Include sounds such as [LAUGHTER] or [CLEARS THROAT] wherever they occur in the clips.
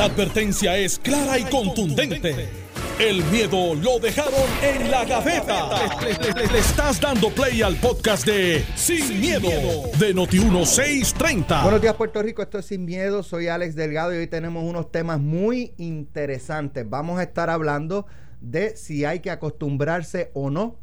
La advertencia es clara y contundente. El miedo lo dejaron en la gaveta. Le, estás dando play al podcast de Sin, miedo, de Noti1630. Buenos días, Puerto Rico. Esto es Sin Miedo. Soy Alex Delgado y hoy tenemos unos temas muy interesantes. Vamos a estar hablando de si hay que acostumbrarse o no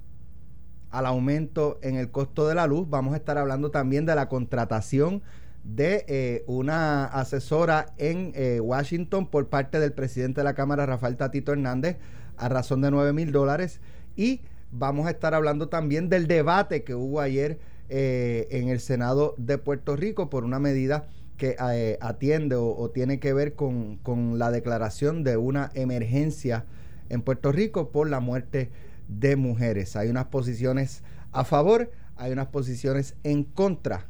al aumento en el costo de la luz. Vamos a estar hablando también de la contratación de eh, una asesora en eh, Washington por parte del presidente de la Cámara, Rafael Tatito Hernández, a razón de 9 mil dólares. Y vamos a estar hablando también del debate que hubo ayer eh, en el Senado de Puerto Rico por una medida que atiende o, o, tiene que ver con, con la declaración de una emergencia en Puerto Rico por la muerte de mujeres. Hay unas posiciones a favor, hay unas posiciones en contra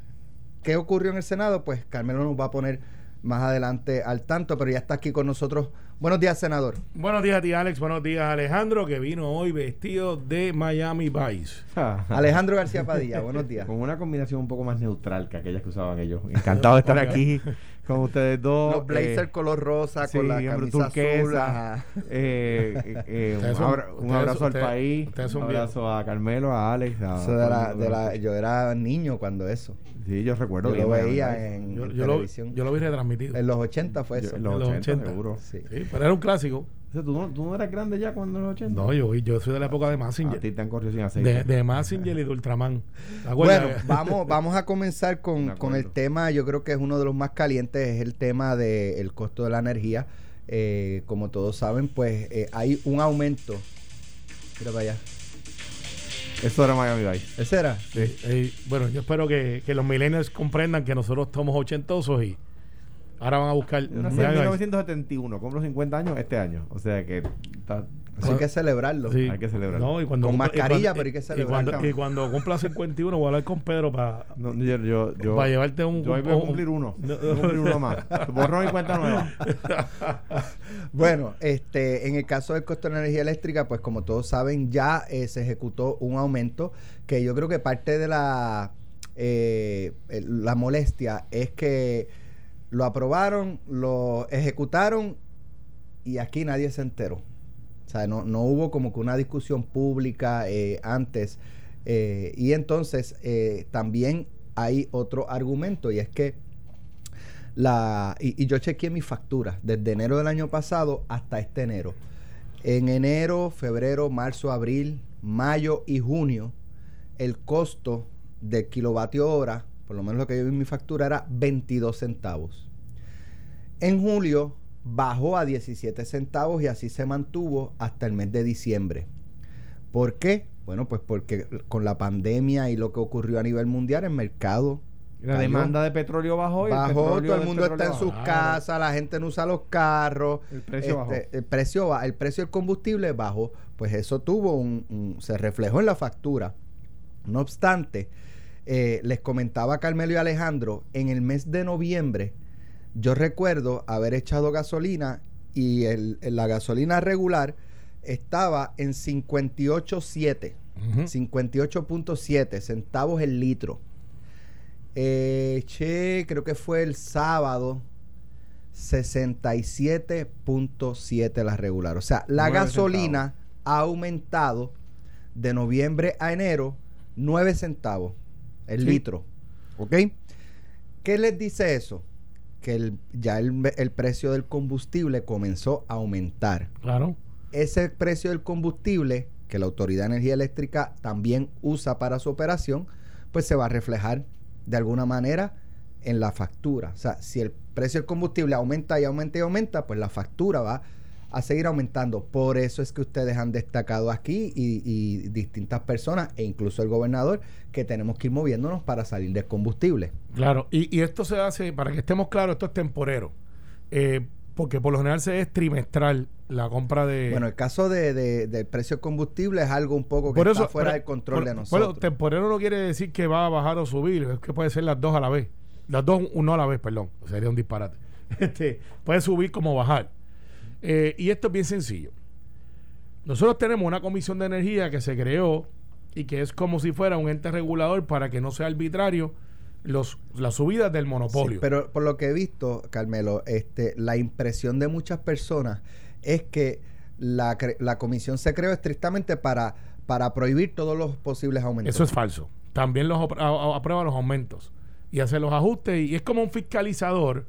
¿Qué ocurrió en el Senado? Pues Carmelo nos va a poner más adelante al tanto, pero ya está aquí con nosotros. Buenos días, senador. Buenos días a ti, Alex. Buenos días, Alejandro, que vino hoy vestido de Miami Vice. [LAUGHS] Alejandro García Padilla, buenos días. Con una combinación un poco más neutral que aquellas que usaban ellos. Encantado de [LAUGHS] estar aquí [LAUGHS] con ustedes dos. Los blazer eh, color rosa con la camisa turquesa, azul. Eh, eh, eh un, abrazo al país, un abrazo a Carmelo, a Alex. yo era niño cuando eso. Sí, yo recuerdo. Yo lo veía en, yo, televisión. Lo, yo lo vi retransmitido. En los 80 fue eso. en los, 80, seguro. Sí. pero era un clásico. ¿Tú, no, ¿tú, no, eras grande ya cuando en los 80? No, yo, yo soy de la época de Massinger. A ti te han corrido sin aceite. De, de Massinger y de Ultraman. Bueno, vamos, vamos a comenzar [LAUGHS] con, con, el tema, yo creo que es uno de los más calientes, es el tema del costo de la energía. Eh, como todos saben, pues eh, hay un aumento. Mira para allá. Eso era Miami Vice. ¿Ese era? Sí. bueno, yo espero que, que los millennials comprendan que nosotros somos ochentosos y ahora van a buscar. en 1971, compro 50 años este año. O sea que está Así hay que celebrarlo. Hay que celebrarlo. No, y cuando con mascarilla, pero hay que celebrarlo. Y cuando, cumpla 51, voy a hablar con Pedro para yo, yo, para llevarte un. Yo voy a cumplir uno. voy a cumplir uno más. Borrón y cuenta nueva. [LAUGHS] bueno, este, en el caso del costo de la energía eléctrica, pues como todos saben, ya eh, se ejecutó un aumento que yo creo que parte de la, eh, la molestia es que lo aprobaron, lo ejecutaron y aquí nadie se enteró. O sea, no, no hubo como que una discusión pública eh, antes. Eh, y entonces eh, también hay otro argumento y es que la... Y, yo chequeé mi factura desde enero del año pasado hasta este enero. En enero, febrero, marzo, abril, mayo y junio, el costo del kilovatio hora, por lo menos lo que yo vi en mi factura, era 22 centavos. En julio bajó a 17 centavos y así se mantuvo hasta el mes de diciembre. ¿Por qué? Bueno, pues porque con la pandemia y lo que ocurrió a nivel mundial, el mercado la demanda de petróleo bajó y bajó, todo el mundo está en sus casas, la gente no usa los carros, el precio bajó. Este, el precio el precio del combustible bajó, pues eso tuvo un, se reflejó en la factura. No obstante, eh, les comentaba Carmelo y Alejandro, en el mes de noviembre yo recuerdo haber echado gasolina y el, la gasolina regular estaba en 58.7, 58.7 centavos el litro. eché, creo que fue el sábado, 67.7 la regular. O sea, la gasolina ha aumentado de noviembre a enero 9 centavos el litro. ¿Ok? ¿Qué les dice eso? que el, ya el, precio del combustible comenzó a aumentar. Claro. Ese precio del combustible, que la Autoridad de Energía Eléctrica también usa para su operación, pues se va a reflejar de alguna manera en la factura. O sea, si el precio del combustible aumenta y aumenta y aumenta, pues la factura va a seguir aumentando. Por eso es que ustedes han destacado aquí y, distintas personas e incluso el gobernador que tenemos que ir moviéndonos para salir del combustible. Claro, y, esto se hace, para que estemos claros, esto es temporero. Eh, porque por lo general se es trimestral la compra de... Bueno, el caso de, del precio del combustible es algo un poco que está fuera del control de nosotros. Bueno, temporero no quiere decir que va a bajar o subir, es que puede ser las dos a la vez. Las dos, uno a la vez, perdón. Sería un disparate. [LAUGHS] Este, puede subir como bajar. Eh, y esto es bien sencillo. Nosotros tenemos una comisión de energía que se creó y que es como si fuera un ente regulador para que no sea arbitrario los, las subidas del monopolio. pero por lo que he visto, Carmelo, este, la impresión de muchas personas es que la, la comisión se creó estrictamente para, para prohibir todos los posibles aumentos. Eso es falso. También los aprueba los aumentos y hace los ajustes y es como un fiscalizador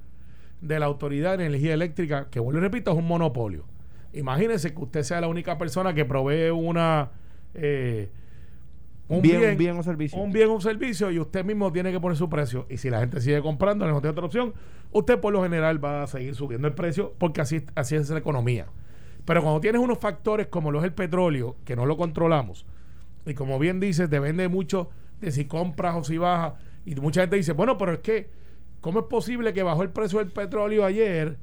de la Autoridad de Energía Eléctrica, que vuelvo y repito, es un monopolio. Imagínese que usted sea la única persona que provee una... Eh, un bien, bien, o servicio. Un bien o servicio y usted mismo tiene que poner su precio. Y si la gente sigue comprando, no tiene otra opción, usted por lo general va a seguir subiendo el precio porque así, así es la economía. Pero cuando tienes unos factores como lo es el petróleo, que no lo controlamos, y como bien dices, depende mucho de si compras o si bajas, y mucha gente dice, bueno, pero es que, ¿cómo es posible que bajó el precio del petróleo ayer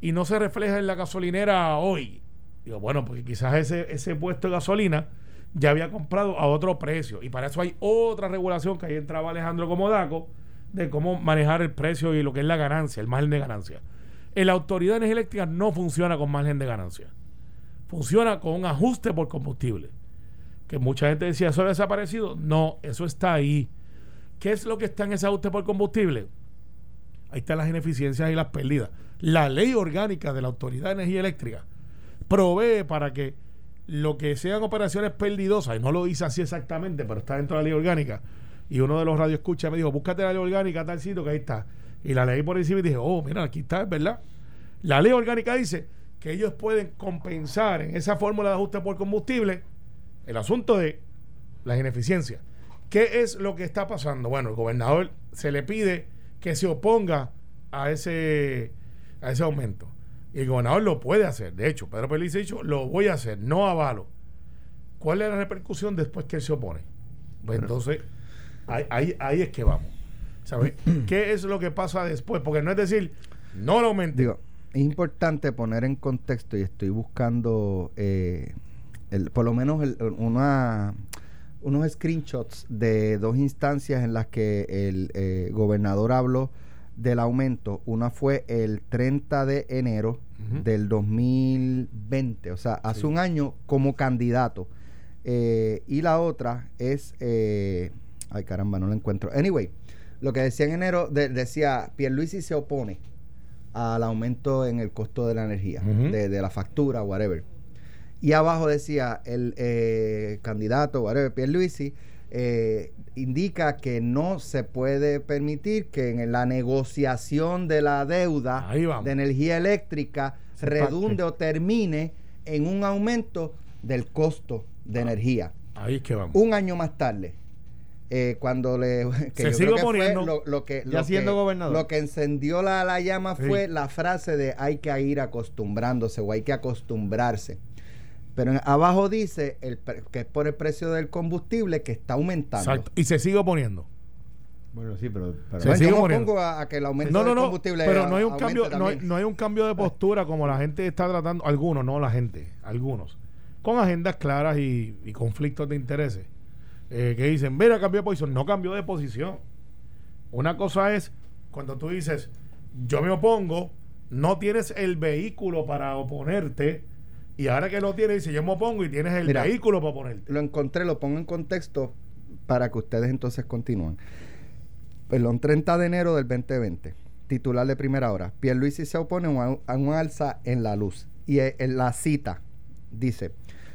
y no se refleja en la gasolinera hoy? Digo, bueno, porque quizás ese, ese puesto de gasolina ya había comprado a otro precio. Y para eso hay otra regulación que ahí entraba Alejandro Comodaco de cómo manejar el precio y lo que es la ganancia, el margen de ganancia. La autoridad de energía eléctrica no funciona con margen de ganancia. Funciona con un ajuste por combustible. Que mucha gente decía, ¿eso ha desaparecido? No, eso está ahí. ¿Qué es lo que está en ese ajuste por combustible? Ahí están las ineficiencias y las pérdidas. La ley orgánica de la Autoridad de Energía Eléctrica provee para que lo que sean operaciones perdidosas, y no lo dice así exactamente, pero está dentro de la ley orgánica, y uno de los radioescuchas me dijo, búscate la ley orgánica, tal sitio, que ahí está. Y la ley por encima y dije, oh, mira, aquí está, es verdad. La ley orgánica dice que ellos pueden compensar en esa fórmula de ajuste por combustible el asunto de las ineficiencias. ¿Qué es lo que está pasando? Bueno, el gobernador se le pide que se oponga a ese, a ese aumento. Y el gobernador lo puede hacer. De hecho, Pedro Pérez ha dicho, lo voy a hacer, no avalo. ¿Cuál es la repercusión después que él se opone? Pues entonces, ahí, ahí, es que vamos. ¿Sabes? [CLEARS THROAT] ¿Qué es lo que pasa después? Porque no es decir, no lo aumente. Digo, es importante poner en contexto y estoy buscando eh, el, por lo menos una, unos screenshots de dos instancias en las que el eh, gobernador habló del aumento. Una fue el 30 de enero del 2020, o sea, hace un año como candidato. Eh, y la otra es, eh, ay caramba, no lo encuentro. Anyway, lo que decía en enero, decía, Pierluisi se opone al aumento en el costo de la energía, de, la factura, whatever. Y abajo decía, el eh, candidato, whatever, Pierluisi, eh, indica que no se puede permitir que en la negociación de la deuda de energía eléctrica redunde o termine en un aumento del costo de ah, energía. Ahí que vamos. Un año más tarde, eh, cuando le [LAUGHS] se sigue poniendo lo, que ya siendo gobernador. lo que encendió la, llama fue la frase de hay que ir acostumbrándose o hay que acostumbrarse pero abajo dice el, que es por el precio del combustible que está aumentando. Exacto. Y se sigue poniendo. Bueno, sí, pero, se sigue pongo a, que el aumento del combustible pero no hay un cambio no hay, no hay, un cambio de postura como la gente está tratando algunos no la gente algunos con agendas claras y, conflictos de intereses eh, que dicen mira cambió de posición no cambió de posición una cosa es cuando tú dices yo me opongo no tienes el vehículo para oponerte y ahora que no tienes, dice yo me opongo y tienes el vehículo para ponerte. Lo encontré, lo pongo en contexto para que ustedes entonces continúen. Perdón, 30 de enero del 2020, titular de primera hora. Pierluisi se opone a un alza en la luz. Y e, en la cita dice,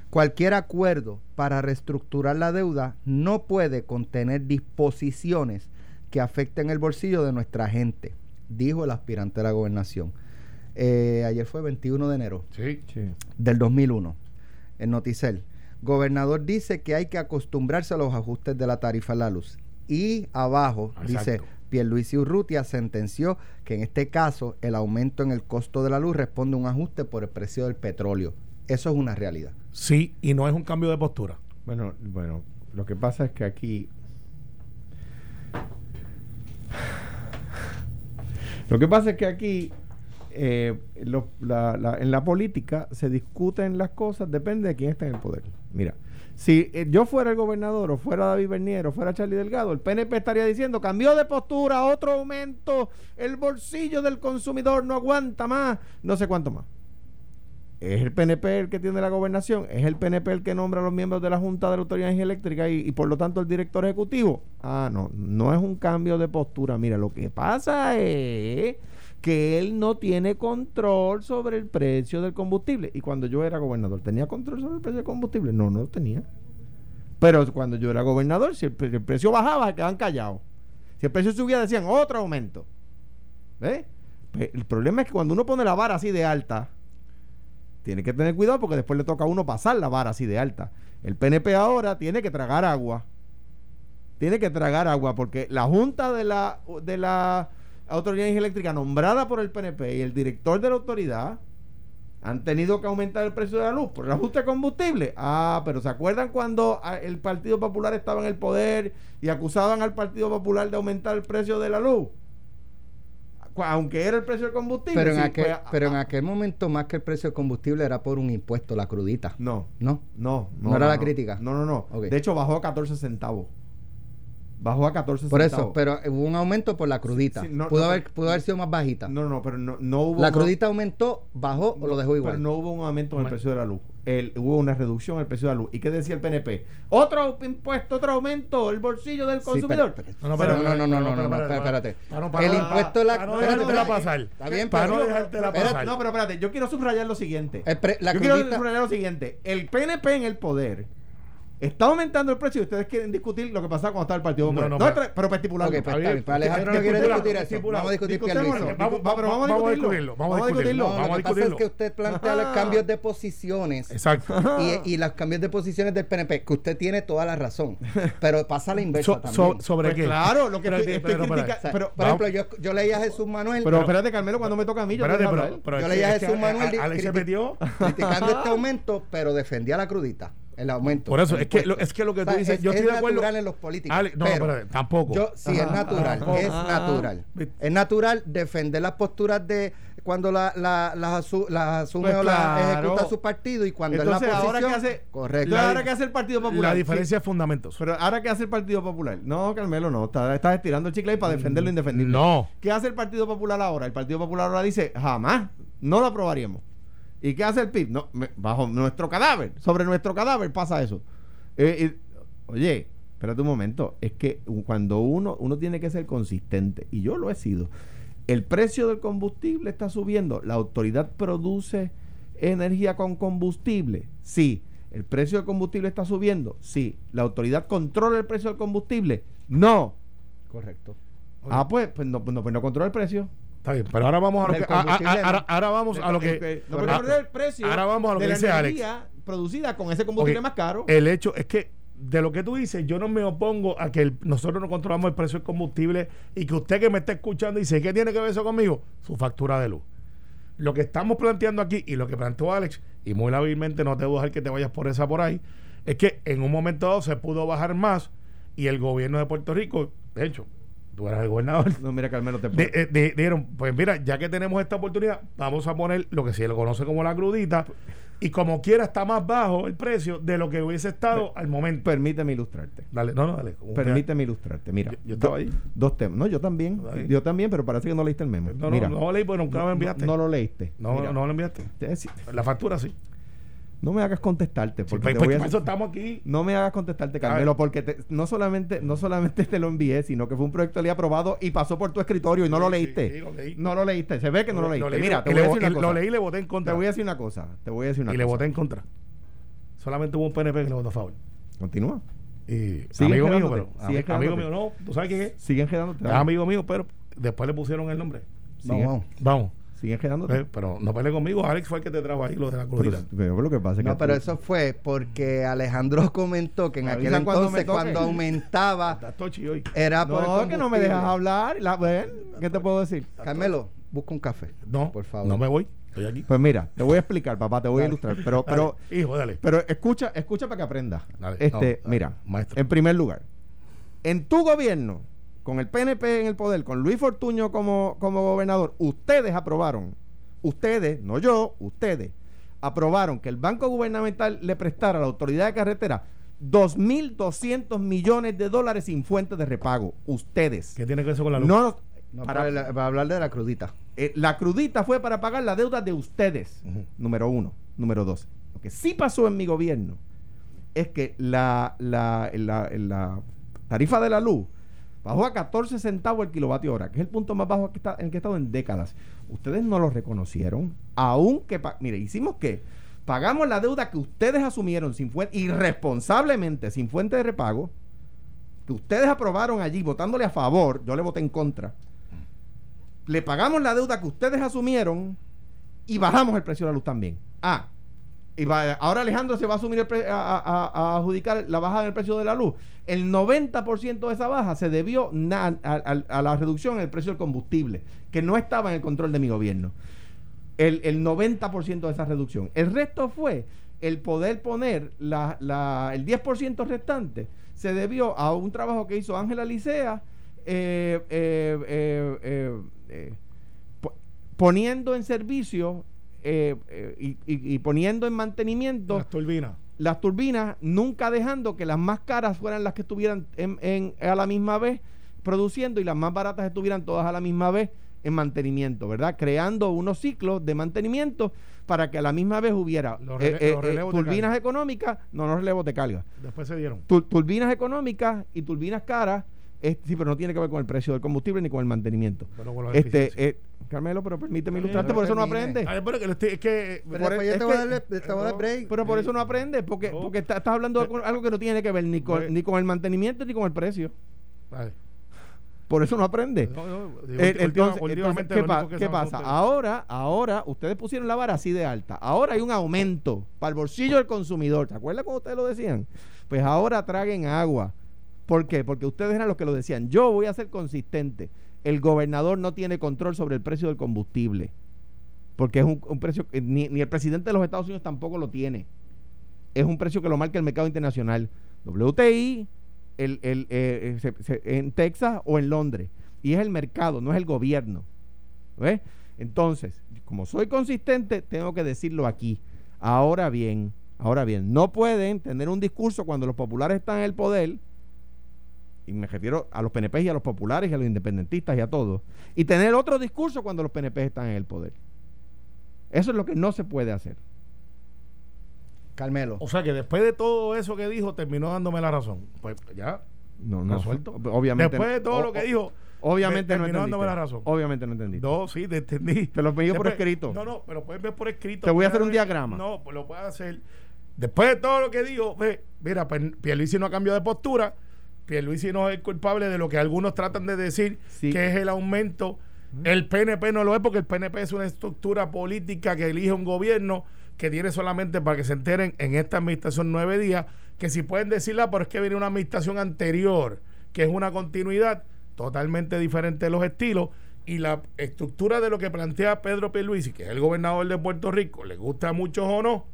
cualquier acuerdo para reestructurar la deuda no puede contener disposiciones que afecten el bolsillo de nuestra gente, dijo el aspirante a la gobernación. Eh, ayer fue 21 de enero del 2001, en Noticel. Gobernador dice que hay que acostumbrarse a los ajustes de la tarifa de la luz. Y abajo dice, Pierluisi Urrutia sentenció que en este caso el aumento en el costo de la luz responde a un ajuste por el precio del petróleo. Eso es una realidad. Sí, y no es un cambio de postura. Bueno, bueno, lo que pasa es que aquí [SIGHS] lo que pasa es que aquí eh, en la política se discuten las cosas, depende de quién está en el poder. Mira, si eh, yo fuera el gobernador o fuera David Bernier o fuera Charlie Delgado, el PNP estaría diciendo, cambió de postura, otro aumento, el bolsillo del consumidor no aguanta más, no sé cuánto más. es el PNP el que tiene la gobernación, es el PNP el que nombra a los miembros de la Junta de la Autoridad Eléctrica y, y por lo tanto el director ejecutivo. Ah, no, no es un cambio de postura. Mira, lo que pasa es que él no tiene control sobre el precio del combustible. Y cuando yo era gobernador, ¿tenía control sobre el precio del combustible? No, no lo tenía. Pero cuando yo era gobernador, si el, pre- el precio bajaba, quedaban callados. Si el precio subía, decían otro aumento. ¿Ves? Pues, el problema es que cuando uno pone la vara así de alta, tiene que tener cuidado porque después le toca a uno pasar la vara así de alta. El PNP ahora tiene que tragar agua. Tiene que tragar agua porque la Junta de la, de la Autoridad Eléctrica nombrada por el PNP y el director de la autoridad han tenido que aumentar el precio de la luz por el ajuste de combustible. Ah, pero ¿se acuerdan cuando ah, el Partido Popular estaba en el poder y acusaban al Partido Popular de aumentar el precio de la luz? Aunque era el precio del combustible. Pero en, sí, aquel, pues, ah, en ah, aquel momento, más que el precio del combustible, era por un impuesto, la crudita. No, ¿No? no, ¿No era la crítica? No, no, no. De hecho, bajó a 14 centavos. Bajó a 14 Por centavos. eso, pero hubo un aumento por la crudita. sí, no, pudo, no, haber, pero- pudo haber sido más bajita. No, no, pero no, no hubo. la crudita aumentó, bajó o lo dejó igual. Pero no hubo un aumento en el precio de la luz. El, hubo una reducción en el precio de la luz. ¿Y qué decía el PNP? Otro impuesto, otro aumento, el bolsillo del Sí, consumidor. pero- pero- No, no, pero no, no, no, no, espérate. El impuesto de la para no espérate, dejártela pasar. Está bien, Para pero- no dejártela espérate, pasar. No, pero espérate, yo quiero subrayar lo siguiente. Yo quiero subrayar lo siguiente. El PNP en el poder está aumentando el precio y ustedes quieren discutir lo que pasaba cuando estaba el Partido No, Popular. no, No, pero- pero, pero para estipularlo. Ok, pues bien. Pues Alejandro no quiere discutir eso. Vamos a discutir qué lo Discutámoslo. hizo. Vamos, Pero vamos a vamos a discutirlo. discutirlo. Vamos a Vamos a discutirlo. Vamos a lo que pasa es discutirlo. que usted plantea los cambios de posiciones Exacto. y, y los cambios de posiciones del PNP, que usted tiene toda la razón, pero pasa la inversa So- so- también. ¿Sobre Pues qué? claro, lo que estoy, estoy pero, critica- espérate. O sea, pero, por ejemplo, yo, yo leía a Jesús Manuel pero espérate, Carmelo, cuando me toca a mí, yo leía que- a es que Jesús Manuel criticando este [LAUGHS] aumento, pero defendía la crudita, el aumento. Por eso, es que, lo, es que lo que O tú sea, dices, es, yo es estoy de acuerdo. natural en los políticos. Ale- no, pero tampoco. Yo, sí, es natural, es Ajá. natural. Es natural defender las posturas de cuando la, la, las, asu- las asume Pues o las claro. ejecuta su partido y cuando Entonces, es la ahora oposición. qué hace, correcto. Ahora qué hace el Partido Popular. La diferencia Sí, es fundamentos. pero ahora qué hace el Partido Popular. No, Carmelo, no. Está- Estás estirando el chicle ahí para defender lo indefendible. No. ¿Qué hace el Partido Popular ahora? El Partido Popular ahora dice, jamás, no lo aprobaríamos. ¿Y qué hace el PIB? No, me- bajo nuestro cadáver, sobre nuestro cadáver pasa eso. Eh, oye, espérate un momento, es que cuando uno, uno tiene que ser consistente, y yo lo he sido, el precio del combustible está subiendo, la autoridad produce energía con combustible, sí. El precio del combustible está subiendo, sí. La autoridad controla el precio del combustible, no. Correcto. Ah, pues, pues no, pues no, pues no controla el precio. Está bien, pero ahora vamos a lo que. a- a- combustible, a- ahora, vamos a lo que. Eh, no el precio. ahora vamos a lo que dice Alex. producida con ese combustible más caro. El hecho es que de lo que tú dices, yo no me opongo a que el- nosotros no controlamos el precio del combustible y que usted que me está escuchando dice, ¿qué tiene que ver eso conmigo? Su factura de luz. Lo que estamos planteando aquí y lo que planteó Alex, y muy hábilmente no te voy a dejar que te vayas por esa por ahí, es que en un momento dado se pudo bajar más y el gobierno de Puerto Rico, de hecho, tú eras el gobernador, no, mira, Carmelo, te de- eh, de- dijeron, pues mira, ya que tenemos esta oportunidad, vamos a poner lo que se le conoce como la crudita, y como quiera está más bajo el precio de lo que hubiese estado al momento. Permíteme ilustrarte. Dale, no, no, dale. Permíteme ilustrarte. Mira, Yo- yo estaba do- ahí. dos temas. No, yo también. Ahí. Yo también, pero parece que no leíste el memo. No, Mira, no, no lo leí porque nunca me enviaste. no, no lo leíste. no, Mira, no, no lo enviaste. te- La factura sí. No me hagas contestarte. Sí, Porque pues, te voy a- por eso estamos aquí. No me hagas contestarte, Carmelo, porque te- no, solamente, no solamente te lo envié, sino que fue un proyecto de ley aprobado y pasó por tu escritorio y no lo leíste. sí, lo leí. No lo leíste. Se ve que no lo, leíste. leí, Mira, te y voy a le- decir una y cosa. Lo leí y le voté en Te contra. voy a decir una cosa. Te voy a decir una y cosa. le voté en contra. Solamente hubo un PNP que le votó a favor. Continúa. Y amigo mío, pero amigo quedándote. mío, no, ¿tú sabes quién es? Siguen quedándote. Es amigo mío, pero después le pusieron el nombre. Siguen, Vamos, Vamos. Quedándote. Eh, pero no peleé conmigo, Alex fue el que te trajo ahí lo de la Pero, crudita. pero lo que pasa es que No, pero tú- eso fue porque Alejandro comentó que en Me aquel cuando entonces, cuando aumentaba, [LAUGHS] era por No, que no me dejas hablar. La, ven, ¿Qué te puedo decir? Carmelo, busca un café. No, por favor. no me voy. Estoy aquí. Pues mira, te voy a explicar, papá, te voy a ilustrar. Pero, pero, hijo, dale. pero escucha, escucha para que aprendas. Este, no, mira, maestro. en primer lugar, en tu gobierno, con el PNP en el poder, con Luis Fortuño como, como gobernador, ustedes aprobaron, ustedes, no yo, ustedes, aprobaron que el Banco Gubernamental le prestara a la autoridad de carretera 2.200 millones de dólares sin fuente de repago. Ustedes. ¿Qué tiene que ver eso con la luz? No, No, para, para, para hablar de la crudita. eh, la crudita fue para pagar la deuda de ustedes. Número uno. Número dos. Lo que sí pasó en mi gobierno es que la, la, la- la tarifa de la luz bajó a 14 centavos el kilovatio hora, que es el punto más bajo en el que he estado en décadas. Ustedes no lo reconocieron, aunque, mire, hicimos que pagamos la deuda que ustedes asumieron sin fuente, irresponsablemente, sin fuente de repago, que ustedes aprobaron allí votándole a favor, yo le voté en contra. Le pagamos la deuda que ustedes asumieron y bajamos el precio de la luz también. Ah, ahora Alejandro se va a asumir a, adjudicar la baja del precio de la luz. El 90% de esa baja se debió a, la reducción en el precio del combustible, que no estaba en el control de mi gobierno. El, el 90% de esa reducción. El resto fue el poder poner la, la- el 10% restante, se debió a un trabajo que hizo Ángela Licea. eh, eh, eh, po- poniendo en servicio eh, eh, y, y- y poniendo en mantenimiento Las turbinas. las turbinas, nunca dejando que las más caras fueran las que estuvieran en, en- a la misma vez produciendo y las más baratas estuvieran todas a la misma vez en mantenimiento, ¿verdad? Creando unos ciclos de mantenimiento para que a la misma vez hubiera Los eh, rele- eh, los eh, turbinas económicas, no, no relevos de carga, Después se dieron. Tu- turbinas económicas y turbinas caras, es- sí, pero no tiene que ver con el precio del combustible ni con el mantenimiento. Con Este, eh, Carmelo, pero permíteme ilustrarte, pero por eso no aprende. Ay, pero que es que Pero Por después el- yo es te voy a que- darle, te voy a dar break. Pero por eso no aprende, porque, porque está- estás hablando de algo que no tiene que ver ni con, Pues- ni con el mantenimiento ni con el precio. Por eso no aprende. No, no, digo, Eh, última- entonces, entonces, últimamente ¿qué, pa- pasa? ustedes. Ahora, ahora, ustedes pusieron la vara así de alta. Ahora hay un aumento para el bolsillo del consumidor. ¿Se acuerdan cuando ustedes lo decían? Pues ahora traguen agua. ¿Por qué? Porque ustedes eran los que lo decían. Yo voy a ser consistente. El gobernador no tiene control sobre el precio del combustible. Porque es un, precio ni, ni el presidente de los Estados Unidos tampoco lo tiene. Es un precio que lo marca el mercado internacional. WTI, el, el, eh, eh, en Texas o en Londres. Y es el mercado, no es el gobierno. ¿Ves? Entonces, como soy consistente, tengo que decirlo aquí. Ahora bien, ahora bien, no pueden tener un discurso cuando los populares están en el poder, y me refiero a los PNP y a los populares y a los independentistas y a todos, y tener otro discurso cuando los PNP están en el poder. Eso es lo que no se puede hacer. Carmelo. O sea que después de todo eso que dijo, terminó dándome la razón. Pues ya. No, no, Resuelto. Obviamente. Después de todo o- lo que dijo, Obviamente no dándome la razón. Obviamente no entendiste. No, sí, te entendí. Te lo pedí por escrito. No, no, pero puedes ver por escrito. Te voy a hacer un ver- diagrama. No, pues lo puedes hacer. Después de todo lo que dijo, ve, mira, pues, Pierluisi no ha cambiado de postura. Pierluisi no es el culpable de lo que algunos tratan de decir, Sí. que es el aumento. El PNP no lo es porque el PNP es una estructura política que elige un gobierno que tiene solamente para que se enteren en esta administración nueve días, que si pueden decirla, pero es que viene una administración anterior, que es una continuidad totalmente diferente de los estilos y la estructura de lo que plantea Pedro Pierluisi, que es el gobernador de Puerto Rico, le gusta a muchos o no,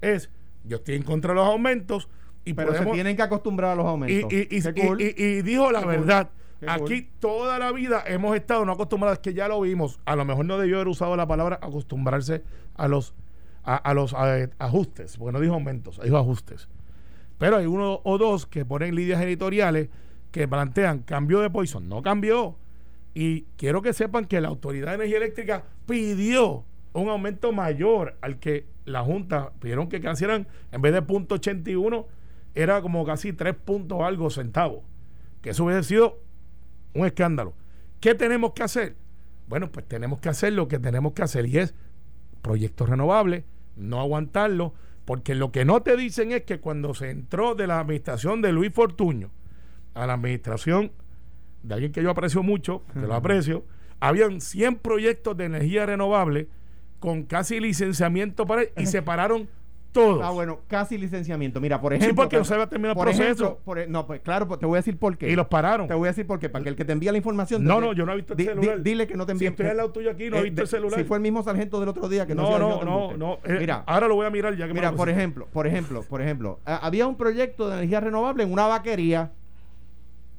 es yo estoy en contra de los aumentos y Pero se tienen que acostumbrar a los aumentos. y- y- Qué y- cool. y- y dijo la Qué verdad. Aquí toda la vida hemos estado no acostumbrados, que ya lo vimos. A lo mejor no debió haber usado la palabra acostumbrarse a los, a, a los a- ajustes, porque no dijo aumentos, dijo ajustes. Pero hay uno o dos que ponen líneas editoriales que plantean cambio de Poison. No cambió. Y quiero que sepan que la Autoridad de Energía Eléctrica pidió un aumento mayor al que la Junta pidieron que hicieran en vez de punto 81 era como casi 3 puntos algo centavos. Que eso hubiese sido un escándalo. ¿Qué tenemos que hacer? Bueno, pues tenemos que hacer lo que tenemos que hacer y es proyectos renovables, no aguantarlo, porque lo que no te dicen es que cuando se entró de la administración de Luis Fortuño a la administración de alguien que yo aprecio mucho, que lo aprecio, habían 100 proyectos de energía renovable con casi licenciamiento para y se pararon todos. Ah, bueno, casi licenciamiento. Mira, por Sí, ejemplo. porque no se va a terminar el proceso. ejemplo, por e- no, pues claro, pues te voy a decir por qué. Y los pararon. Te voy a decir por qué. Para que el que te envía la información. No, no, yo no he visto el di- di- celular. dile que no te Si envíe. estoy al lado tuyo aquí, no he visto el celular. Si fue el mismo sargento del otro día que no no, no, no, no. eh, Mira, ahora lo voy a mirar ya que me Mira, por ejemplo, por ejemplo, por ejemplo, ah, había un proyecto de energía renovable en una vaquería.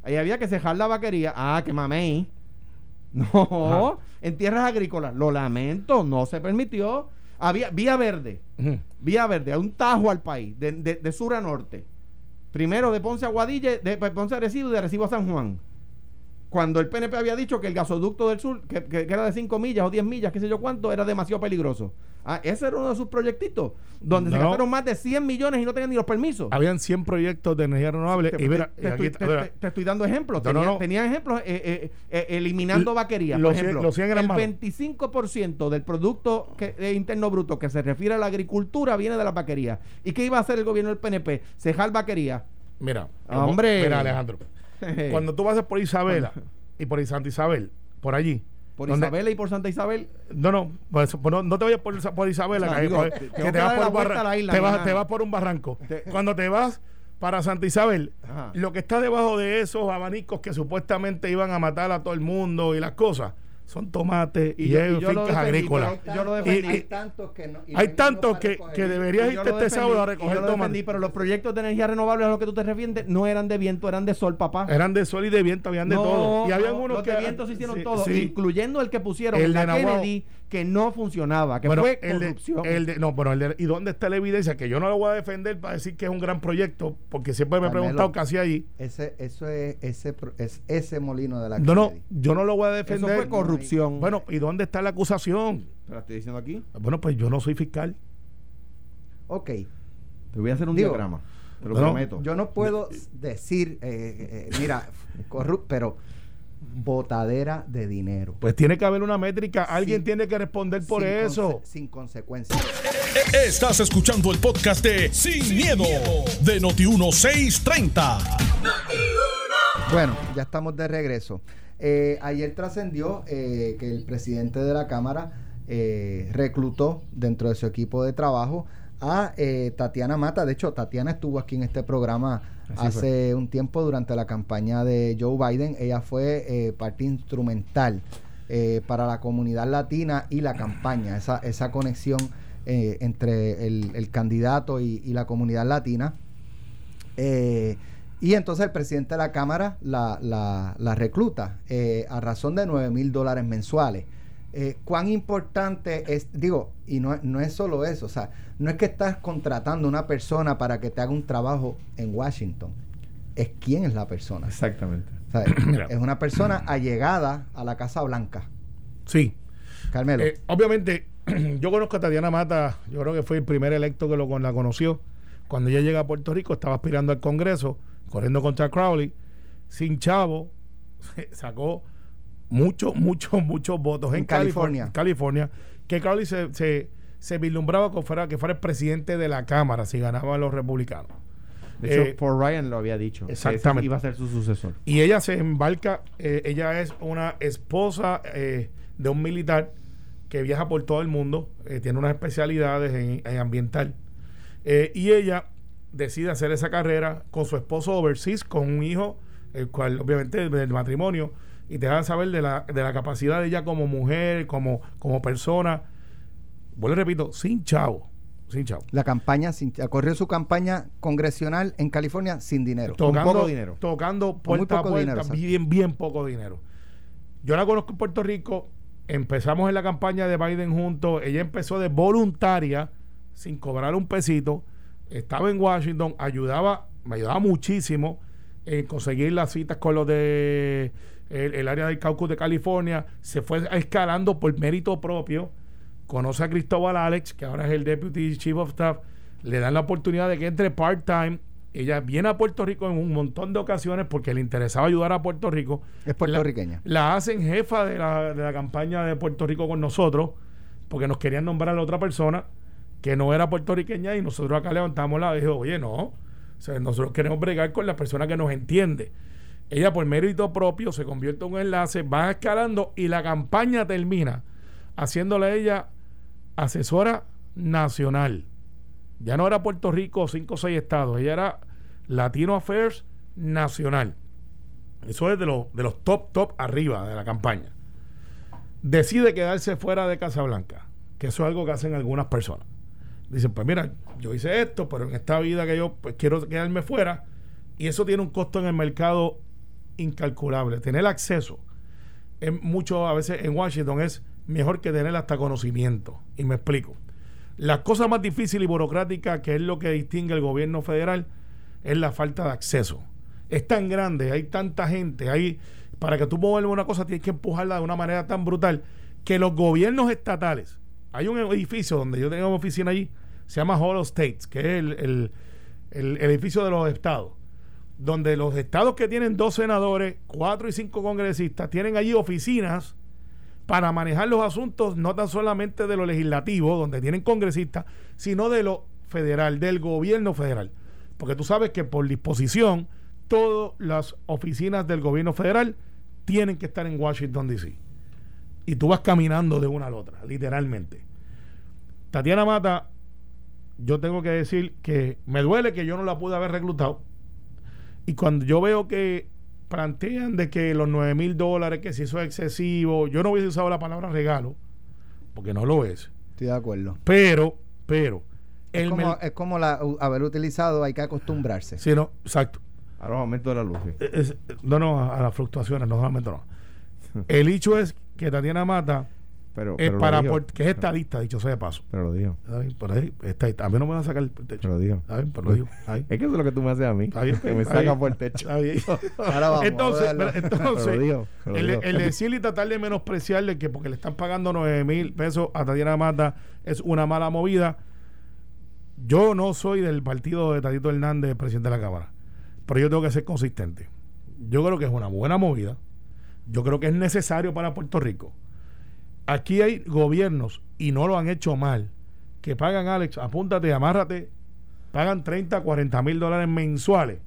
Ahí había que cejar la vaquería. Ah, que mamey. [LAUGHS] No, Ajá. en tierras agrícolas. Lo lamento, no se permitió. Había vía verde, vía verde, un tajo al país, de, de- de sur a norte. Primero de Ponce a Guadilla, de Ponce a Recibo y de Recibo a San Juan. Cuando el PNP había dicho que el gasoducto del sur, que, era de 5 millas o 10 millas, qué sé yo cuánto, era demasiado peligroso. Ah, ese era uno de sus proyectitos, donde se No. gastaron más de 100 millones y no tenían ni los permisos. Habían 100 proyectos de energía renovable. Te, y mira, te- y te aquí- estoy, te- dando ejemplos. No, tenía, no. tenía ejemplos eh, eh, eh, eliminando los Por los el malos. 25% del producto que, interno bruto que se refiere a la agricultura viene de las vaquerías. ¿Y qué iba a hacer el gobierno del PNP? Cejar vaquerías. mira, Hombre. Mira, Alejandro. Cuando tú vas por Isabela y por Santa Isabel, por allí. Por Isabela y por Santa Isabel. No, no, pues, pues no, no te vayas por, por Isabela, O sea, que, digo, que- te- que vas por barra- la isla, te, vas, nada. te vas por un barranco. Te- Cuando te vas para Santa Isabel, Ajá. lo que está debajo de esos abanicos que supuestamente iban a matar a todo el mundo y las cosas, son tomates y, Y yo- y es yo lo fincas defendí, agrícolas. yo lo Y- defendí. y- hay tantos que no. y hay tantos que, que deberías Y yo irte este sábado a y yo recoger tomates. pero los proyectos de energía renovable a los que tú te refieres no eran de viento, eran de sol, papá. Eran de sol y de viento, habían de No, todo. Y habían no, unos los que. de viento se hicieron sí, todos, sí. incluyendo el que pusieron El la de. Kennedy, que no funcionaba, que Bueno, fue el de, corrupción. el de- no, bueno, el de- ¿y dónde está la evidencia? Que yo no lo voy a defender para decir que es un gran proyecto, porque siempre me he preguntado qué hacía allí. Ese, eso es ese, es ese molino de la No, no, yo no lo voy a Eso defender. fue corrupción. Bueno, ¿y dónde está la acusación? ¿Te la estoy diciendo aquí? Bueno, pues yo no soy fiscal. Ok. Te voy a hacer un Digo, diagrama. Te lo no, prometo. Yo no puedo decir, eh, eh, mira, corrupto, pero botadera de dinero. Pues tiene que haber una métrica. Alguien tiene que responder por Sin eso. conse- sin consecuencias. Estás escuchando el podcast de Sin, miedo, de Noti1630. Bueno, ya estamos de regreso. Eh, ayer trascendió eh, que el presidente de la Cámara eh, reclutó dentro de su equipo de trabajo a eh, Tatiana Mata. De hecho, Tatiana estuvo aquí en este programa Así hace un tiempo durante la campaña de Joe Biden. Ella fue eh, parte instrumental eh, para la comunidad latina y la campaña, esa, esa conexión entre el, el candidato y, y la comunidad latina. Y entonces el presidente de la Cámara la, la- la recluta a razón de 9 mil dólares mensuales. ¿Cuán importante es? Digo, y no, no es solo eso, o sea, no es que estás contratando una persona para que te haga un trabajo en Washington, es quién es la persona. Exactamente. O sea, [CLEARS THROAT] Mira. es una persona allegada a la Casa Blanca. Sí. Carmelo. Eh, obviamente, [CLEARS THROAT] yo conozco a Tatiana Mata, yo creo que fue el primer electo que lo, con- la conoció. Cuando ella llega a Puerto Rico, estaba aspirando al Congreso, corriendo contra Crowley, sin chavo, [LAUGHS] sacó muchos, muchos, muchos votos en, En California. California. California, que Crowley se, se, se vislumbraba que fuera, que fuera el presidente de la Cámara si ganaban los republicanos. De hecho, Eh, Paul Ryan lo había dicho. que exactamente. Iba a ser su sucesor. Y ella se embarca, eh, ella es una esposa eh, de un militar que viaja por todo el mundo, tiene unas especialidades en, en ambiental. Y ella decide hacer esa carrera con su esposo overseas, con un hijo, el cual obviamente del matrimonio, y te dejan saber de la, de la capacidad de ella como mujer, como, como persona. Vuelvo y repito, sin chavo, sin chavo. la campaña, sin, corrió su campaña congresional en California sin dinero. Tocando, poco dinero. Tocando puerta a poco puerta, dinero, bien, bien poco dinero. Yo la conozco en Puerto Rico, empezamos en la campaña de Biden juntos, ella empezó de voluntaria, sin cobrar un pesito, estaba en Washington, ayudaba, me ayudaba muchísimo en conseguir las citas con los de el, el área del Caucus de California, se fue escalando por mérito propio, conoce a Cristóbal Alex, que ahora es el Deputy Chief of Staff, le dan la oportunidad de que entre part-time. Ella viene a Puerto Rico en un montón de ocasiones porque le interesaba ayudar a Puerto Rico. Es puertorriqueña. La, la hacen jefa de la, de la campaña de Puerto Rico con nosotros porque nos querían nombrar a la otra persona que no era puertorriqueña y nosotros acá levantamos la y dijo, oye, no, o sea, nosotros queremos bregar con la persona que nos entiende. Ella por mérito propio se convierte en un enlace, va escalando y la campaña termina haciéndole a ella asesora nacional. Ya no era Puerto Rico, cinco o seis estados, ella era Latino Affairs nacional. Eso es de, los de los top, top arriba de la campaña. Decide quedarse fuera de Casablanca, que eso es algo que hacen algunas personas. Dicen, pues mira, yo hice esto, pero en esta vida que yo pues, quiero quedarme fuera, y eso tiene un costo en el mercado incalculable. Tener acceso es mucho, a veces en Washington es mejor que tener hasta conocimiento. Y me explico. La cosa más difícil y burocrática, que es lo que distingue el gobierno federal, es la falta de acceso. Es tan grande, hay tanta gente, hay para que tú muevas una cosa tienes que empujarla de una manera tan brutal que los gobiernos estatales, hay un edificio donde yo tengo oficina allí, se llama Hall of States, que es el, el, el edificio de los estados, donde los estados que tienen dos senadores, cuatro y cinco congresistas, tienen allí oficinas para manejar los asuntos no tan solamente de lo legislativo, donde tienen congresistas, sino de lo federal, del gobierno federal. Porque tú sabes que por disposición, todas las oficinas del gobierno federal tienen que estar en Washington, D.C. Y tú vas caminando de una a la otra, literalmente. Tatiana Mata, yo tengo que decir que me duele que yo no la pude haber reclutado. Y cuando yo veo que plantean de que los 9 mil dólares, que si eso es excesivo, yo no hubiese usado la palabra regalo, porque no lo es. Estoy de acuerdo. Pero, pero. Es como, es como la, haber utilizado, hay que acostumbrarse. Sí, no, exacto. A los aumentos de la luz. no, no, a, las fluctuaciones, no, no. [LAUGHS] El hecho es que Tatiana Mata pero, es para que es estadista, dicho sea de paso. Pero lo dijo. Por ahí, está, a mí no me van a sacar el techo. Pero lo. Pero lo dijo. Es que eso es lo que tú me haces a mí. que me saca por el techo. [LAUGHS] Ahora vamos. Entonces, entonces lo el, el, decirle y tratar de menospreciarle que porque le están pagando 9 mil pesos a Tatiana Mata es una mala movida. Yo no soy del partido de Tatito Hernández, presidente de la Cámara. Pero yo tengo que ser consistente. Yo creo que es una buena movida. Yo creo que es necesario para Puerto Rico Aquí hay gobiernos, y no lo han hecho mal, que pagan, Alex, apúntate, amárrate, pagan 30, 40 mil dólares mensuales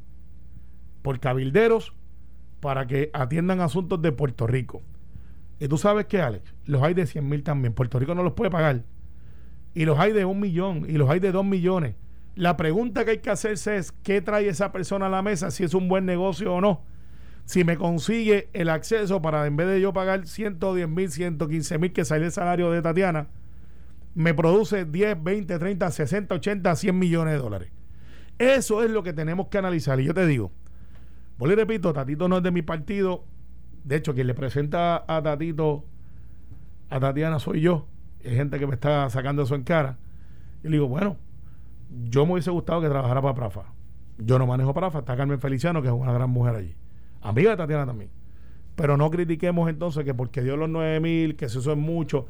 por cabilderos para que atiendan asuntos de Puerto Rico. Y tú sabes que, Alex, los hay de 100 mil también. Puerto Rico no los puede pagar. Y los hay de un millón, y los hay de dos millones. La pregunta que hay que hacerse es, ¿qué trae esa persona a la mesa? Si es un buen negocio o no si me consigue el acceso para en vez de yo pagar 110 mil, 115 mil que sale el salario de Tatiana, me produce 10, 20, 30, 60, 80, 100 millones de dólares. Eso es lo que tenemos que analizar. Y yo te digo, vuelvo y repito, Tatito no es de mi partido. De hecho, quien le presenta a Tatito, a Tatiana soy yo. Hay gente que me está sacando eso en cara. Y le digo, bueno, yo me hubiese gustado que trabajara para Prafa. Yo no manejo Prafa, está Carmen Feliciano, que es una gran mujer allí amiga de Tatiana también. Pero no critiquemos entonces que porque dio los 9 mil, que eso es mucho.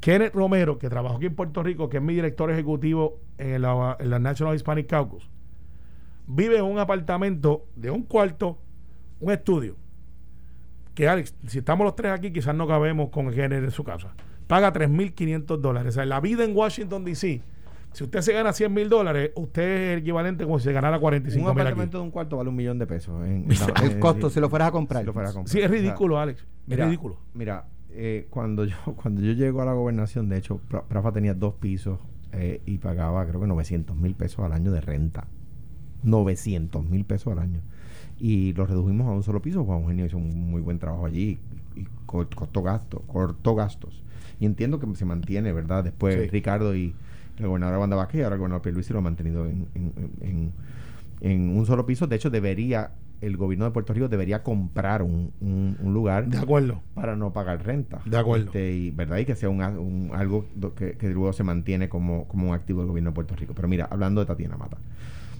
Kenneth Romero, que trabajó aquí en Puerto Rico, que es mi director ejecutivo en la, National Hispanic Caucus, vive en un apartamento de un cuarto, un estudio. Que Alex, si estamos los tres aquí, quizás no cabemos con género en su casa. Paga 3.500 dólares. O la vida en Washington, D.C si usted se gana 100 mil dólares, usted es el equivalente como si se ganara 45 mil. Un apartamento de un cuarto vale un millón de pesos. [LAUGHS] el costo, si lo fueras a comprar. Sí, es ridículo, Alex. es ridículo. Mira, eh, cuando, yo, [LAUGHS] cuando yo llego a la gobernación, de hecho, Prafa tenía dos pisos eh, y pagaba creo que 900 mil pesos al año de renta. 900 mil pesos al año. Y lo redujimos a un solo piso. Juan Eugenio hizo un muy buen trabajo allí y, costó, gasto, cortó gastos. Y entiendo que se mantiene, ¿verdad? Después Ricardo y el gobernador Wanda Vázquez y ahora el gobernador Luis lo ha mantenido en, un solo piso. De hecho, debería, el gobierno de Puerto Rico debería comprar un, lugar. De acuerdo. Para no pagar renta. De acuerdo. Este, y, ¿verdad? y que sea un, algo que, luego se mantiene como, como un activo del gobierno de Puerto Rico. Pero mira, hablando de Tatiana Mata.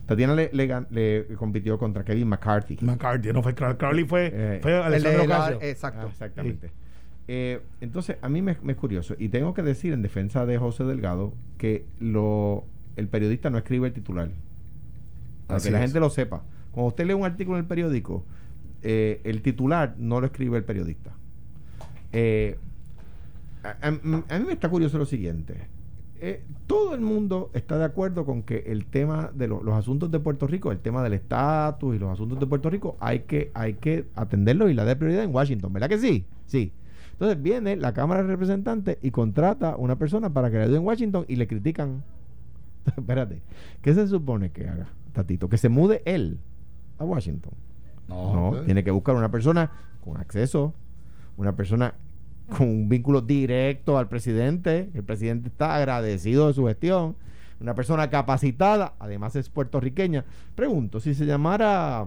Tatiana le, le, compitió contra Kevin McCarthy. McCarthy, no fue Crowley, fue, eh, fue Alessandro Exacto. Ah, exactamente. Eh, entonces, a mí me, es curioso, y tengo que decir en defensa de José Delgado que lo, el periodista no escribe el titular. Para que la gente lo sepa. Cuando usted lee un artículo en el periódico, eh, el titular no lo escribe el periodista. Eh, a, mí me está curioso lo siguiente. todo el mundo está de acuerdo con que el tema de los asuntos de Puerto Rico, el tema del estatus y los asuntos de Puerto Rico, hay que, hay que atenderlo y la de prioridad en Washington, ¿verdad que sí? Sí. Entonces viene la Cámara de Representantes y contrata una persona para que le ayude en Washington y le critican. Espérate, ¿qué se supone que haga, Tatito? Que se mude él a Washington. No, pues. tiene que buscar una persona con acceso, una persona con un vínculo directo al presidente. El presidente está agradecido de su gestión. Una persona capacitada, además es puertorriqueña. Pregunto, si se llamara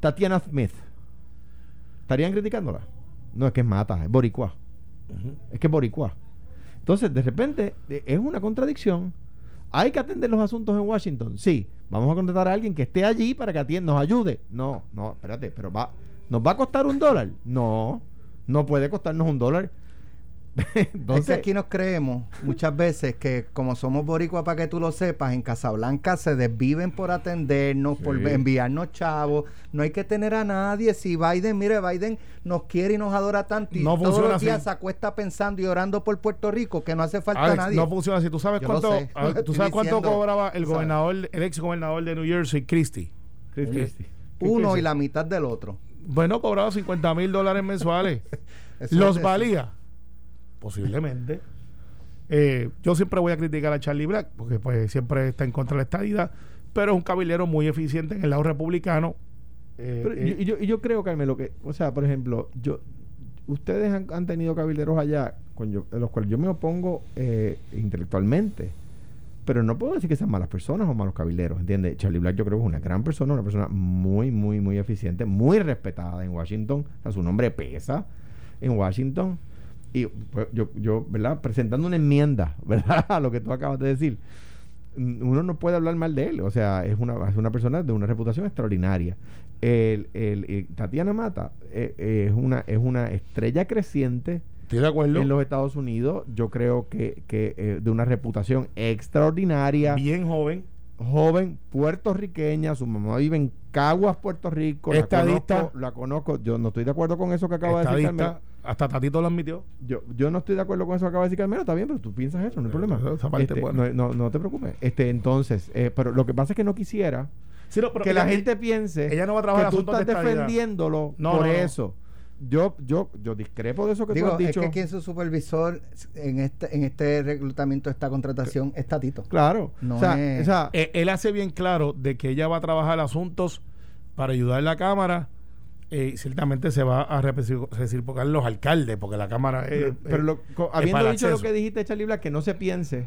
Tatiana Smith, ¿estarían criticándola? No, es que es mata, es boricua. Es que es boricua. Entonces, de repente, es una contradicción. Hay que atender los asuntos en Washington. Sí, vamos a contratar a alguien que esté allí para que atienda, nos ayude. No, no, espérate, pero va, ¿Nos va a costar un dólar? No, no puede costarnos un dólar. [LAUGHS] es que aquí nos creemos muchas veces que como somos boricua para que tú lo sepas, en Casablanca se desviven por atendernos, por enviarnos chavos. No hay que tener a nadie. Si Biden, mire, Biden nos quiere y nos adora tanto y no todos los días así. se acuesta pensando y orando por Puerto Rico que no hace falta nadie. No funciona así. ¿Tú sabes cuánto, ah, [LAUGHS] ¿tú sabes cuánto cobraba el gobernador, el ex gobernador de New Jersey, Christie? Christie. Uno y la mitad del otro. Bueno, cobraba 50 mil dólares mensuales. [LAUGHS] ¿Los valía? Posiblemente. Eh, yo siempre voy a criticar a Charlie Black, porque pues siempre está en contra de la estadidad, pero es un caballero muy eficiente en el lado republicano. Eh, eh, y, yo, y yo creo, lo que, o sea, por ejemplo, yo ustedes han, tenido cabilderos allá con los cuales yo me opongo intelectualmente, pero no puedo decir que sean malas personas o malos cabilderos, ¿entiendes? Charlie Black yo creo que es una gran persona, una persona muy, muy, muy eficiente, muy respetada en Washington, o sea, su nombre pesa en Washington y pues, yo, yo, ¿verdad? Presentando una enmienda, [LAUGHS] ¿verdad? A lo que tú acabas de decir. Mm, uno no puede hablar mal de él, o sea, es una, es una persona de una reputación extraordinaria. El, el, Tatiana Mata eh, eh, es, una, es una estrella creciente de acuerdo. en los Estados Unidos. Yo creo que, que eh, de una reputación extraordinaria. Bien joven. Joven, puertorriqueña, su mamá vive en Caguas, Puerto Rico. Estadista. La conozco, la conozco. Yo no estoy de acuerdo con eso que acaba de decir hasta Tatito lo admitió. Yo, yo no estoy de acuerdo con eso que acaba de decir Carmelo, está bien, pero tú piensas eso, no hay problema. Este, no, no, te preocupes. Este, entonces, eh, pero lo que pasa es que no quisiera que la gente piense ella no va a trabajar que tú estás defendiéndolo por eso. Yo, yo, yo discrepo de eso que tú has dicho. Es que quien es su supervisor en este, en este reclutamiento, esta contratación, es Tatito. Claro. No o sea, eh, él hace bien claro de que ella va a trabajar asuntos para ayudar a la Cámara eh, ciertamente se va a reciprocar los alcaldes, porque la Cámara es. Pero, habiendo dicho lo que dijiste, Charlie Black, que no se piense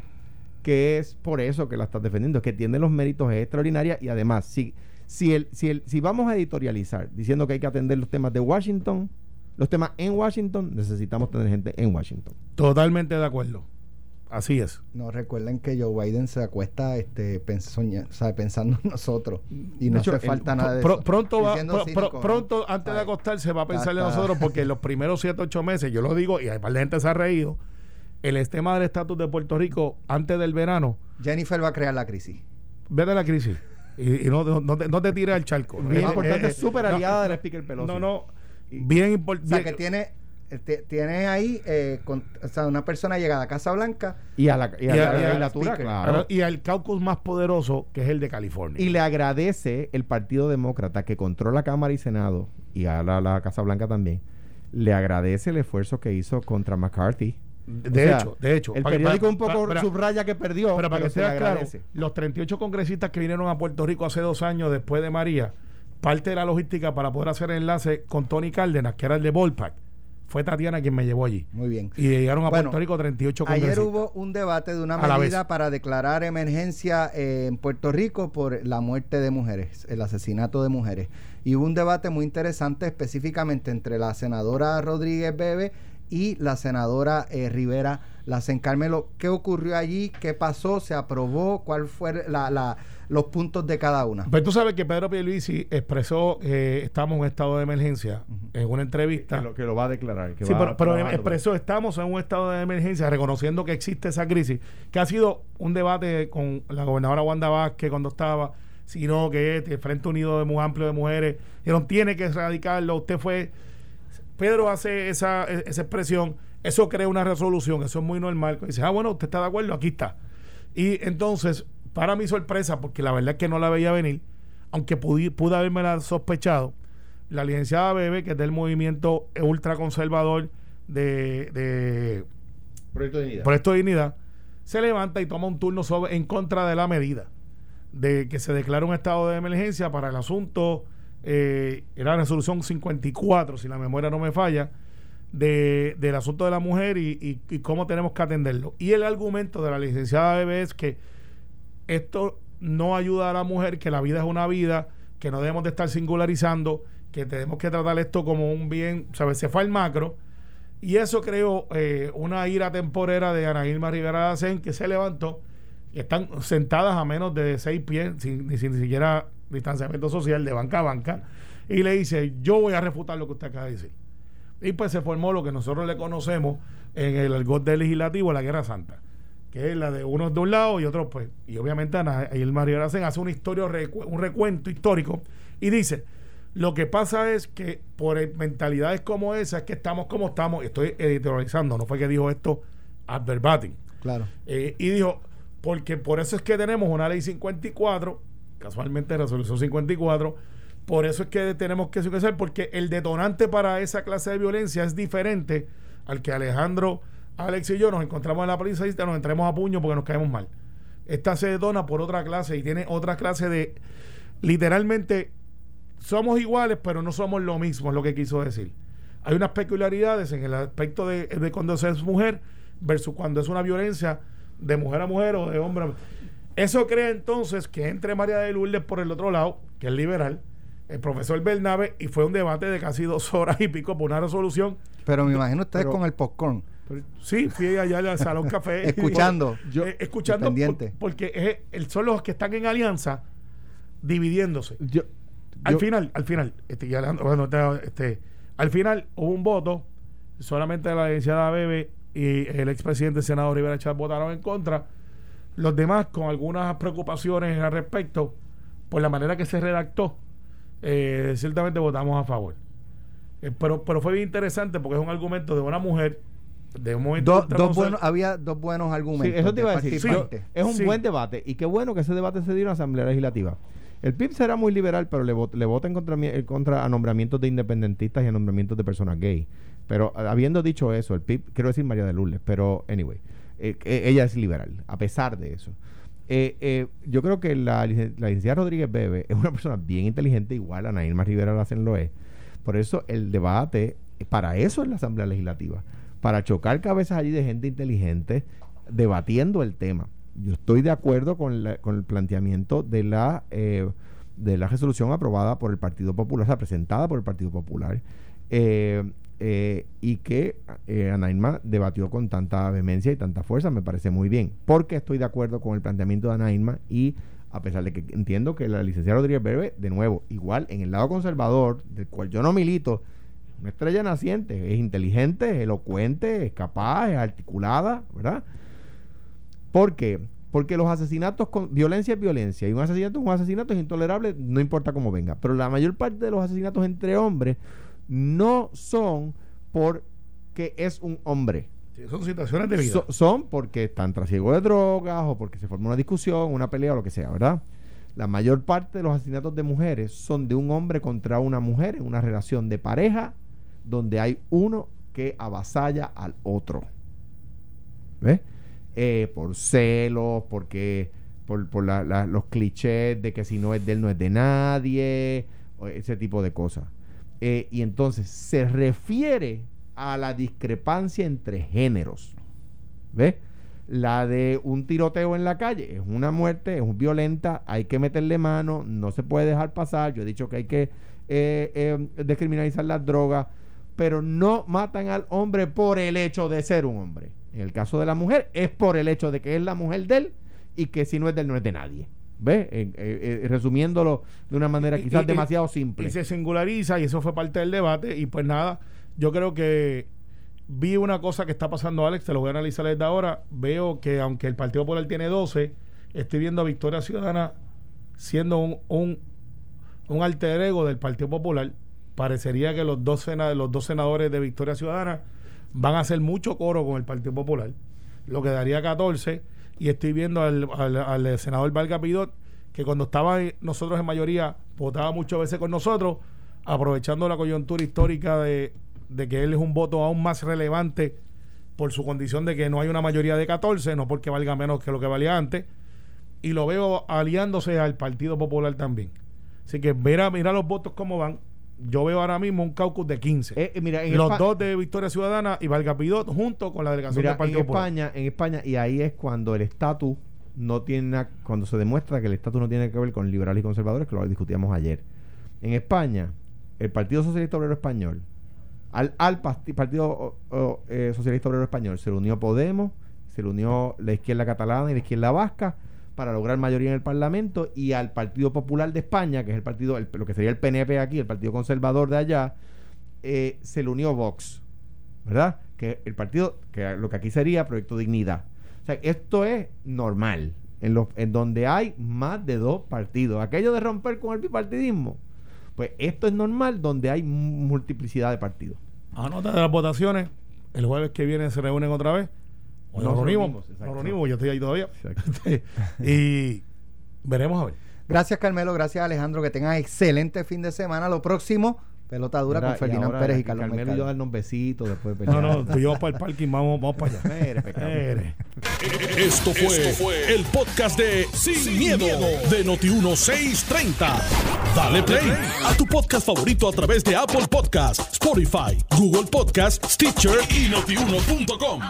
que es por eso que la estás defendiendo, que tiene los méritos extraordinarios y además, si, si, el, si, el, si vamos a editorializar diciendo que hay que atender los temas de Washington, los temas en Washington, necesitamos tener gente en Washington. Totalmente de acuerdo. Así es. No recuerden que Joe Biden se acuesta este, pensando en nosotros y no hace falta nada de eso. Pronto, va, pronto antes de acostarse va a pensar en nosotros porque en los primeros 7, 8 meses, yo lo digo y además la gente se ha reído, el tema del estatus de Puerto Rico antes del verano. Jennifer va a crear la crisis. Vete la crisis. Y, no, no, te, no te tires al charco. Bien importante, es súper aliada del Speaker Pelosi. No, no. Bien importante. O sea, que tiene este, tiene ahí eh, o sea, una persona llegada a Casa Blanca y a la, y legislatura, claro. Y al caucus más poderoso, que es el de California. Y le agradece el Partido Demócrata, que controla Cámara y Senado, y a la, Casa Blanca también, le agradece el esfuerzo que hizo contra McCarthy. De hecho, de hecho. El periódico un poco subraya que perdió. Pero para que sea claro, los 38 congresistas que vinieron a Puerto Rico hace dos años después de María, parte de la logística para poder hacer enlace con Tony Cárdenas, que era el de Ballpark fue Tatiana quien me llevó allí. Muy bien. Y llegaron a Puerto Rico 38 Ayer hubo un debate de una medida para declarar emergencia en Puerto Rico por la muerte de mujeres, el asesinato de mujeres. Y hubo un debate muy interesante específicamente entre la senadora Rodríguez Bebe y la senadora eh, Rivera Lacen Carmelo. ¿Qué ocurrió allí? ¿Qué pasó? ¿Se aprobó? ¿Cuál fue la, la los puntos de cada una. Pues tú sabes que Pedro Pierluisi expresó que estamos en estado de emergencia en una entrevista. Que lo, que lo va a declarar. sí, pero, expresó estamos en un estado de emergencia reconociendo que existe esa crisis, que ha sido un debate con la gobernadora Wanda Vázquez cuando estaba, sino que el Frente Unido de muy amplio de mujeres, no tiene que erradicarlo, usted fue... Pedro hace esa, esa expresión, eso crea una resolución, eso es muy normal. Dice, ah, bueno, usted está de acuerdo, aquí está. Y entonces para mi sorpresa, porque la verdad es que no la veía venir, aunque pude, pude haberme sospechado, la licenciada Bebe, que es del movimiento ultraconservador de, de Proyecto de Dignidad. Proyecto de Dignidad, se levanta y toma un turno sobre, en contra de la medida de que se declara un estado de emergencia para el asunto, eh, era la resolución 54, si la memoria no me falla, de, del asunto de la mujer y, y, cómo tenemos que atenderlo. Y el argumento de la licenciada Bebe es que esto no ayuda a la mujer, que la vida es una vida, que no debemos de estar singularizando, que tenemos que tratar esto como un bien, ¿sabes? Se fue al macro. Y eso creó eh, una ira temporera de Ana Irma Rivera Zen que se levantó. Están sentadas a menos de seis pies, sin, ni siquiera distanciamiento social, de banca a banca. y le dice, yo voy a refutar lo que usted acaba de decir. Y pues se formó lo que nosotros le conocemos en el argot del legislativo, la Guerra Santa, que es la de unos de un lado y otros pues. Y obviamente Ana, y el Mario Aracen hace una historia, un recuento histórico y dice, lo que pasa es que por mentalidades como esa es que estamos como estamos, estoy editorializando, no fue que dijo esto ad verbatim. Claro. Eh, y dijo, porque por eso es que tenemos una ley 54, casualmente resolución 54, por eso es que tenemos que hacer, porque el detonante para esa clase de violencia es diferente al que Alejandro, Alex y yo nos encontramos en la policía y nos entremos a puño porque nos caemos mal. Esta se detona por otra clase y tiene otra clase de, literalmente, somos iguales, pero no somos lo mismo, es lo que quiso decir. Hay unas peculiaridades en el aspecto de, de cuando se es mujer versus cuando es una violencia de mujer a mujer o de hombre a Eso crea entonces que entre María de Lourdes por el otro lado, que es liberal, el profesor Bernabe, y fue un debate de casi dos horas y pico por una resolución. Pero me imagino ustedes con el popcorn. Sí, fui allá al salón café. escuchando. yo, eh, escuchando. porque es, son los que están en alianza dividiéndose. Yo, al final, al final, este, bueno, este, al final hubo un voto, solamente la licenciada Bebe y el expresidente senador Rivera Chávez votaron en contra. Los demás, con algunas preocupaciones al respecto, por la manera que se redactó, eh, ciertamente votamos a favor. Eh, pero, pero fue bien interesante porque es un argumento de una mujer de un momento dos buenos, había dos buenos argumentos. eso te iba a decir. es un buen debate y qué bueno que ese debate se dio en la Asamblea Legislativa. El PIB será muy liberal, pero le, vota, le vota en contra, contra a nombramientos de independentistas y a nombramientos de personas gay. Pero habiendo dicho eso, el PIB, quiero decir María de Lourdes, pero anyway, eh, eh, ella es liberal, a pesar de eso. Eh, yo creo que la, la, licenciada Rodríguez Bebe es una persona bien inteligente, igual a Nailma Rivera Lacen lo es. Por eso el debate, para eso es la Asamblea Legislativa, para chocar cabezas allí de gente inteligente debatiendo el tema. Yo estoy de acuerdo con, con el planteamiento de la, de la resolución aprobada por el Partido Popular, o sea, presentada por el Partido Popular. Eh, eh, y que eh, debatió con tanta vehemencia y tanta fuerza, me parece muy bien, porque estoy de acuerdo con el planteamiento de Anaima y a pesar de que entiendo que la licenciada Rodríguez Bebe, de nuevo, igual en el lado conservador, del cual yo no milito, una estrella naciente, es inteligente, es elocuente, es capaz, es articulada, ¿verdad? ¿Por qué? Porque los asesinatos con violencia es violencia y un asesinato es un asesinato es intolerable, no importa cómo venga. Pero la mayor parte de los asesinatos entre hombres no son porque es un hombre. son situaciones de vida. son porque están trasiego de drogas o porque se forma una discusión, una pelea o lo que sea, ¿verdad? La mayor parte de los asesinatos de mujeres son de un hombre contra una mujer en una relación de pareja donde hay uno que avasalla al otro. ¿Ves? Eh, por celos, porque por, por los clichés de que si no es de él no es de nadie, ese tipo de cosas. Eh, y entonces se refiere a la discrepancia entre géneros. ¿Ves? La de un tiroteo en la calle es una muerte, es violenta, hay que meterle mano, no se puede dejar pasar. Yo he dicho que hay que eh, eh, descriminalizar las drogas, pero no matan al hombre por el hecho de ser un hombre. En el caso de la mujer, es por el hecho de que es la mujer de él y que si no es de él, no es de nadie. ¿Ve? Eh, eh, resumiéndolo de una manera quizás demasiado simple. Y se singulariza y eso fue parte del debate y pues nada, yo creo que vi una cosa que está pasando Alex, te lo voy a analizar desde ahora, veo que aunque el Partido Popular tiene 12, estoy viendo a Victoria Ciudadana siendo un, un, un alter ego del Partido Popular. Parecería que los dos, los dos senadores de Victoria Ciudadana van a hacer mucho coro con el Partido Popular, lo que daría 14 y estoy viendo al, senador Valga Pidot que cuando estaba nosotros en mayoría votaba muchas veces con nosotros, aprovechando la coyuntura histórica de, que él es un voto aún más relevante por su condición de que no hay una mayoría de 14, no porque valga menos que lo que valía antes, y lo veo aliándose al Partido Popular también. Así que mira, mira los votos cómo van yo veo ahora mismo un caucus de 15. Eh, mira, Los dos de Victoria Ciudadana y Valga Pidot junto con la delegación del Partido en España, en España, y ahí es cuando el estatus no tiene, cuando se demuestra que el estatus no tiene que ver con liberales y conservadores, que lo discutíamos ayer. En España, el Partido Socialista Obrero Español, al, al Partido eh, Socialista Obrero Español, se le unió Podemos, se le unió la izquierda catalana y la izquierda vasca para lograr mayoría en el Parlamento y al Partido Popular de España, que es el partido, lo que sería el PNP aquí, el Partido Conservador de allá, eh, se le unió Vox, ¿verdad? Que el partido, que lo que aquí sería Proyecto Dignidad. O sea, esto es normal, en, en donde hay más de dos partidos. Aquello de romper con el bipartidismo, pues esto es normal donde hay multiplicidad de partidos. Anota de las votaciones, el jueves que viene se reúnen otra vez. O nos, reunimos, nos reunimos, yo estoy ahí todavía. [LAUGHS] y veremos a ver. Gracias Carmelo, gracias Alejandro, que tengan excelente fin de semana. Lo próximo Pelota dura con Ferdinand Pérez y Carlos Carmelo y yo darnos besitos después de No, no, tú y yo para el parking, vamos, vamos para allá. Esto, fue el podcast de Sin, miedo, de Noti1630. Dale play a tu podcast favorito a través de Apple Podcasts, Spotify, Google Podcasts, Stitcher y notiuno.com.